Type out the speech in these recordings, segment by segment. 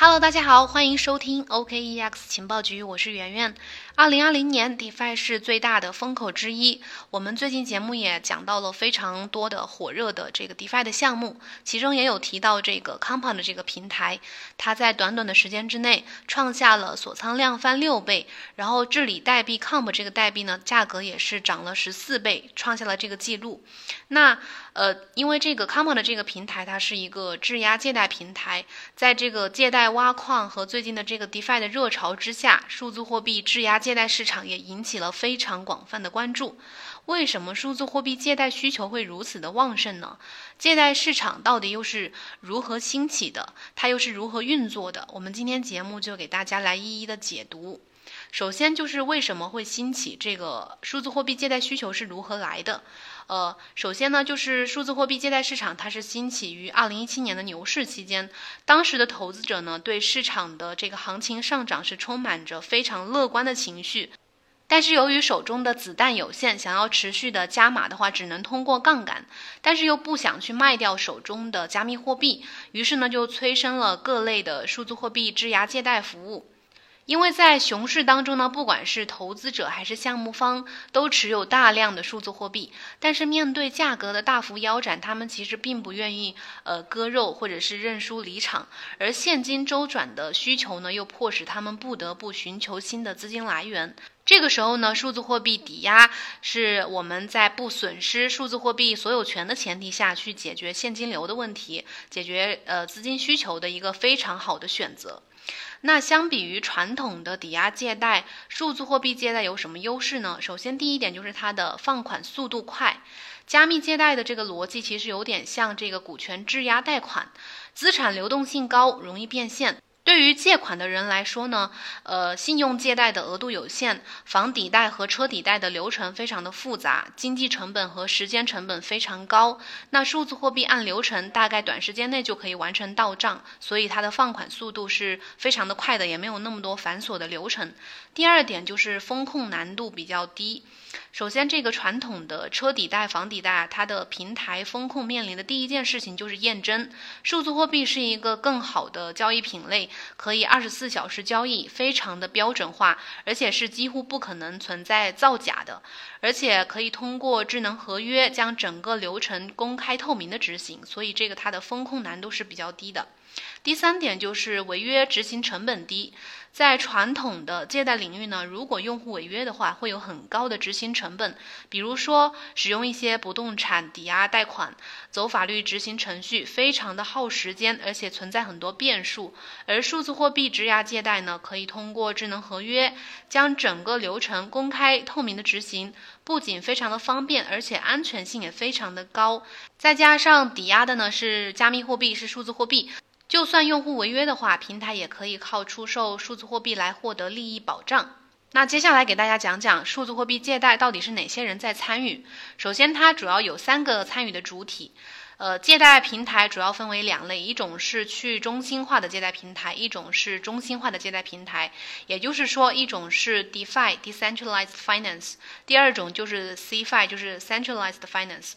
Hello，大家好，欢迎收听 OKEX 情报局，我是圆圆。二零二零年，DeFi 是最大的风口之一。我们最近节目也讲到了非常多的火热的这个 DeFi 的项目，其中也有提到这个 Compound 的这个平台，它在短短的时间之内创下了锁仓量翻六倍，然后治理代币 Comp 这个代币呢，价格也是涨了十四倍，创下了这个记录。那呃，因为这个 Compound 的这个平台，它是一个质押借贷平台，在这个借贷挖矿和最近的这个 DeFi 的热潮之下，数字货币质押借贷市场也引起了非常广泛的关注。为什么数字货币借贷需求会如此的旺盛呢？借贷市场到底又是如何兴起的？它又是如何运作的？我们今天节目就给大家来一一的解读。首先就是为什么会兴起这个数字货币借贷需求是如何来的？呃，首先呢，就是数字货币借贷市场它是兴起于二零一七年的牛市期间，当时的投资者呢对市场的这个行情上涨是充满着非常乐观的情绪，但是由于手中的子弹有限，想要持续的加码的话，只能通过杠杆，但是又不想去卖掉手中的加密货币，于是呢就催生了各类的数字货币质押借贷服务。因为在熊市当中呢，不管是投资者还是项目方，都持有大量的数字货币，但是面对价格的大幅腰斩，他们其实并不愿意呃割肉或者是认输离场，而现金周转的需求呢，又迫使他们不得不寻求新的资金来源。这个时候呢，数字货币抵押是我们在不损失数字货币所有权的前提下去解决现金流的问题，解决呃资金需求的一个非常好的选择。那相比于传统的抵押借贷，数字货币借贷有什么优势呢？首先，第一点就是它的放款速度快。加密借贷的这个逻辑其实有点像这个股权质押贷款，资产流动性高，容易变现。对于借款的人来说呢，呃，信用借贷的额度有限，房抵贷和车抵贷的流程非常的复杂，经济成本和时间成本非常高。那数字货币按流程大概短时间内就可以完成到账，所以它的放款速度是非常的快的，也没有那么多繁琐的流程。第二点就是风控难度比较低。首先，这个传统的车抵贷、房抵贷，它的平台风控面临的第一件事情就是验证。数字货币是一个更好的交易品类，可以二十四小时交易，非常的标准化，而且是几乎不可能存在造假的，而且可以通过智能合约将整个流程公开透明的执行，所以这个它的风控难度是比较低的。第三点就是违约执行成本低。在传统的借贷领域呢，如果用户违约的话，会有很高的执行成本。比如说，使用一些不动产抵押贷款，走法律执行程序，非常的耗时间，而且存在很多变数。而数字货币质押借贷呢，可以通过智能合约，将整个流程公开透明的执行，不仅非常的方便，而且安全性也非常的高。再加上抵押的呢是加密货币，是数字货币。就算用户违约的话，平台也可以靠出售数字货币来获得利益保障。那接下来给大家讲讲数字货币借贷到底是哪些人在参与。首先，它主要有三个参与的主体。呃，借贷平台主要分为两类，一种是去中心化的借贷平台，一种是中心化的借贷平台。也就是说，一种是 DeFi（Decentralized Finance），第二种就是 Cfi（ 就是 Centralized Finance。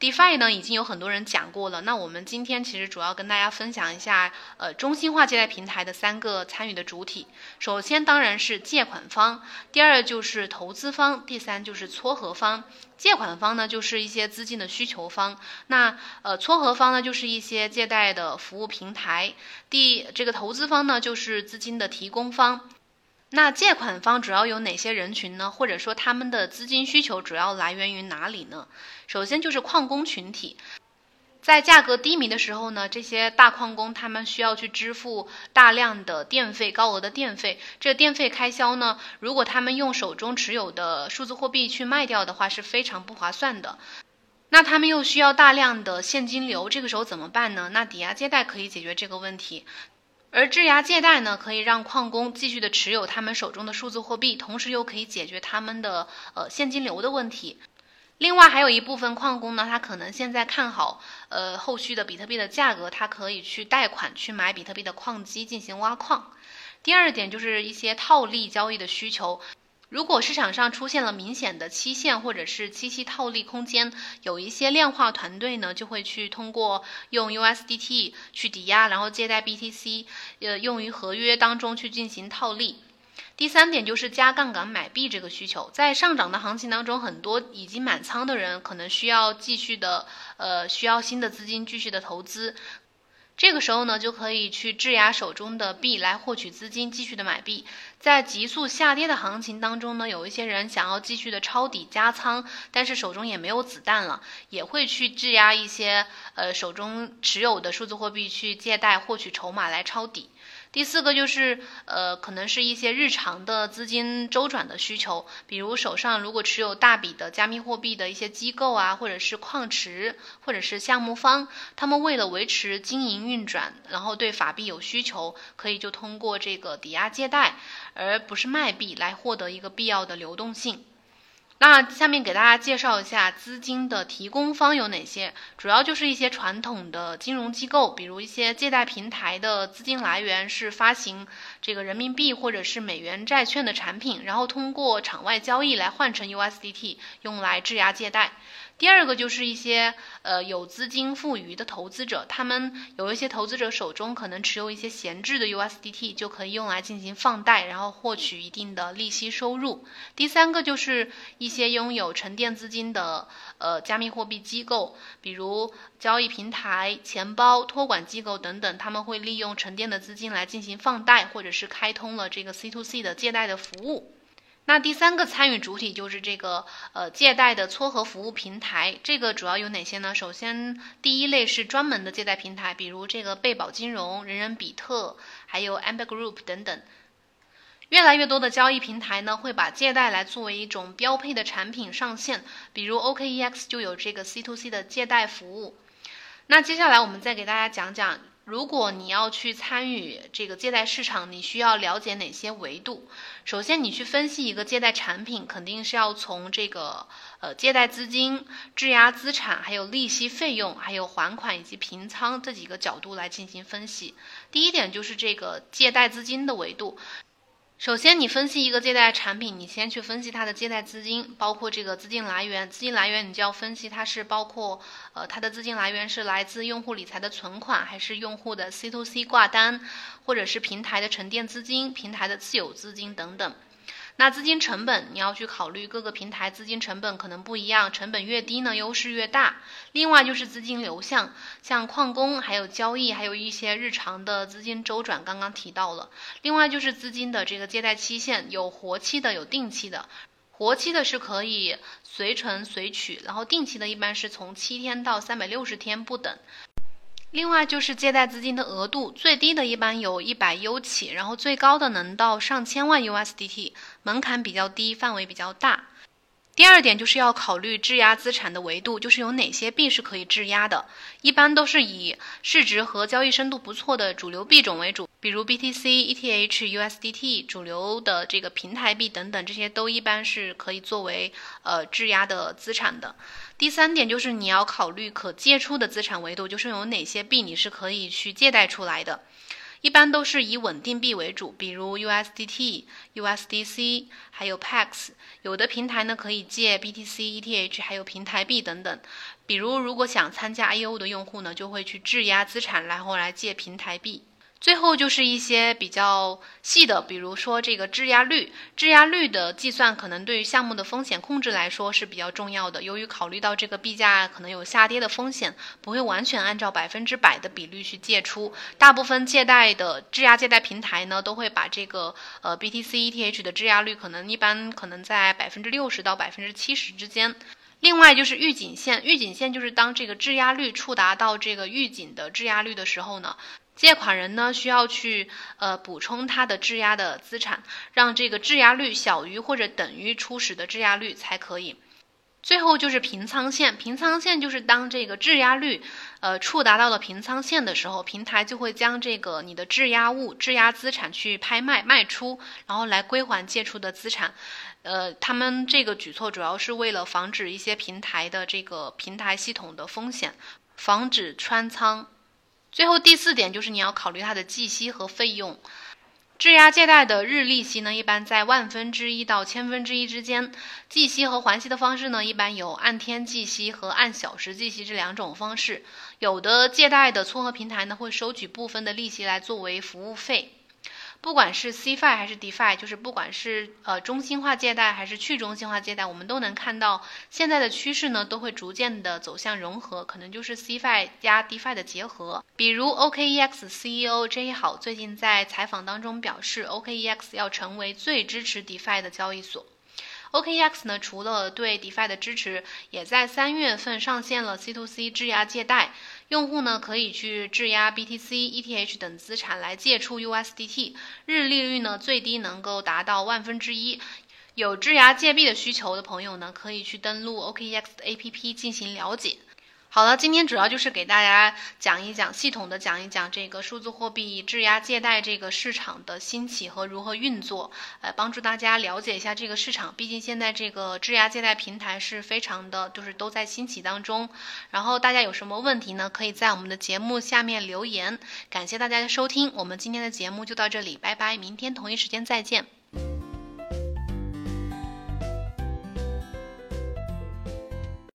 DeFi 呢，已经有很多人讲过了。那我们今天其实主要跟大家分享一下，呃，中心化借贷平台的三个参与的主体。首先当然是借款方，第二就是投资方，第三就是撮合方。借款方呢，就是一些资金的需求方；那呃，撮合方呢，就是一些借贷的服务平台。第这个投资方呢，就是资金的提供方。那借款方主要有哪些人群呢？或者说他们的资金需求主要来源于哪里呢？首先就是矿工群体，在价格低迷的时候呢，这些大矿工他们需要去支付大量的电费，高额的电费。这电费开销呢，如果他们用手中持有的数字货币去卖掉的话，是非常不划算的。那他们又需要大量的现金流，这个时候怎么办呢？那抵押借贷可以解决这个问题。而质押借贷呢，可以让矿工继续的持有他们手中的数字货币，同时又可以解决他们的呃现金流的问题。另外还有一部分矿工呢，他可能现在看好呃后续的比特币的价格，他可以去贷款去买比特币的矿机进行挖矿。第二点就是一些套利交易的需求。如果市场上出现了明显的期限或者是期息套利空间，有一些量化团队呢就会去通过用 USDT 去抵押，然后借贷 BTC，呃，用于合约当中去进行套利。第三点就是加杠杆买币这个需求，在上涨的行情当中，很多已经满仓的人可能需要继续的，呃，需要新的资金继续的投资。这个时候呢，就可以去质押手中的币来获取资金，继续的买币。在急速下跌的行情当中呢，有一些人想要继续的抄底加仓，但是手中也没有子弹了，也会去质押一些呃手中持有的数字货币去借贷获取筹码来抄底。第四个就是，呃，可能是一些日常的资金周转的需求，比如手上如果持有大笔的加密货币的一些机构啊，或者是矿池，或者是项目方，他们为了维持经营运转，然后对法币有需求，可以就通过这个抵押借贷，而不是卖币来获得一个必要的流动性。那下面给大家介绍一下资金的提供方有哪些，主要就是一些传统的金融机构，比如一些借贷平台的资金来源是发行这个人民币或者是美元债券的产品，然后通过场外交易来换成 USDT，用来质押借贷。第二个就是一些呃有资金富余的投资者，他们有一些投资者手中可能持有一些闲置的 USDT，就可以用来进行放贷，然后获取一定的利息收入。第三个就是一些拥有沉淀资金的呃加密货币机构，比如交易平台、钱包、托管机构等等，他们会利用沉淀的资金来进行放贷，或者是开通了这个 C to C 的借贷的服务。那第三个参与主体就是这个呃借贷的撮合服务平台，这个主要有哪些呢？首先，第一类是专门的借贷平台，比如这个贝宝金融、人人比特，还有 Amber Group 等等。越来越多的交易平台呢，会把借贷来作为一种标配的产品上线，比如 OKEX 就有这个 C to C 的借贷服务。那接下来我们再给大家讲讲。如果你要去参与这个借贷市场，你需要了解哪些维度？首先，你去分析一个借贷产品，肯定是要从这个呃借贷资金、质押资产、还有利息费用、还有还款以及平仓这几个角度来进行分析。第一点就是这个借贷资金的维度。首先，你分析一个借贷产品，你先去分析它的借贷资金，包括这个资金来源。资金来源你就要分析它是包括，呃，它的资金来源是来自用户理财的存款，还是用户的 C to C 挂单，或者是平台的沉淀资金、平台的自有资金等等。那资金成本你要去考虑，各个平台资金成本可能不一样，成本越低呢，优势越大。另外就是资金流向，像矿工、还有交易，还有一些日常的资金周转，刚刚提到了。另外就是资金的这个借贷期限，有活期的，有定期的。活期的是可以随存随取，然后定期的一般是从七天到三百六十天不等。另外就是借贷资金的额度，最低的一般有一百 U 起，然后最高的能到上千万 USDT，门槛比较低，范围比较大。第二点就是要考虑质押资产的维度，就是有哪些币是可以质押的，一般都是以市值和交易深度不错的主流币种为主，比如 BTC、ETH、USDT，主流的这个平台币等等，这些都一般是可以作为呃质押的资产的。第三点就是你要考虑可借出的资产维度，就是有哪些币你是可以去借贷出来的，一般都是以稳定币为主，比如 USDT、USDC，还有 Pax。有的平台呢可以借 BTC、ETH，还有平台币等等。比如如果想参加 IO 的用户呢，就会去质押资产，然后来借平台币。最后就是一些比较细的，比如说这个质押率，质押率的计算可能对于项目的风险控制来说是比较重要的。由于考虑到这个币价可能有下跌的风险，不会完全按照百分之百的比率去借出。大部分借贷的质押借贷平台呢，都会把这个呃 BTC ETH 的质押率可能一般可能在百分之六十到百分之七十之间。另外就是预警线，预警线就是当这个质押率触达到这个预警的质押率的时候呢。借款人呢需要去呃补充他的质押的资产，让这个质押率小于或者等于初始的质押率才可以。最后就是平仓线，平仓线就是当这个质押率呃触达到了平仓线的时候，平台就会将这个你的质押物、质押资产去拍卖卖出，然后来归还借出的资产。呃，他们这个举措主要是为了防止一些平台的这个平台系统的风险，防止穿仓。最后第四点就是你要考虑它的计息和费用。质押借贷的日利息呢，一般在万分之一到千分之一之间。计息和还息的方式呢，一般有按天计息和按小时计息这两种方式。有的借贷的撮合平台呢，会收取部分的利息来作为服务费。不管是 CFI 还是 DeFi，就是不管是呃中心化借贷还是去中心化借贷，我们都能看到现在的趋势呢，都会逐渐的走向融合，可能就是 CFI 加 DeFi 的结合。比如 OKEX CEO J 好最近在采访当中表示，OKEX 要成为最支持 DeFi 的交易所。OKEX 呢，除了对 DeFi 的支持，也在三月份上线了 C to C 质押借贷。用户呢可以去质押 BTC、ETH 等资产来借出 USDT，日利率呢最低能够达到万分之一。有质押借币的需求的朋友呢，可以去登录 OKEX 的 APP 进行了解。好了，今天主要就是给大家讲一讲，系统的讲一讲这个数字货币质押借贷这个市场的兴起和如何运作，呃，帮助大家了解一下这个市场。毕竟现在这个质押借贷平台是非常的，就是都在兴起当中。然后大家有什么问题呢？可以在我们的节目下面留言。感谢大家的收听，我们今天的节目就到这里，拜拜，明天同一时间再见。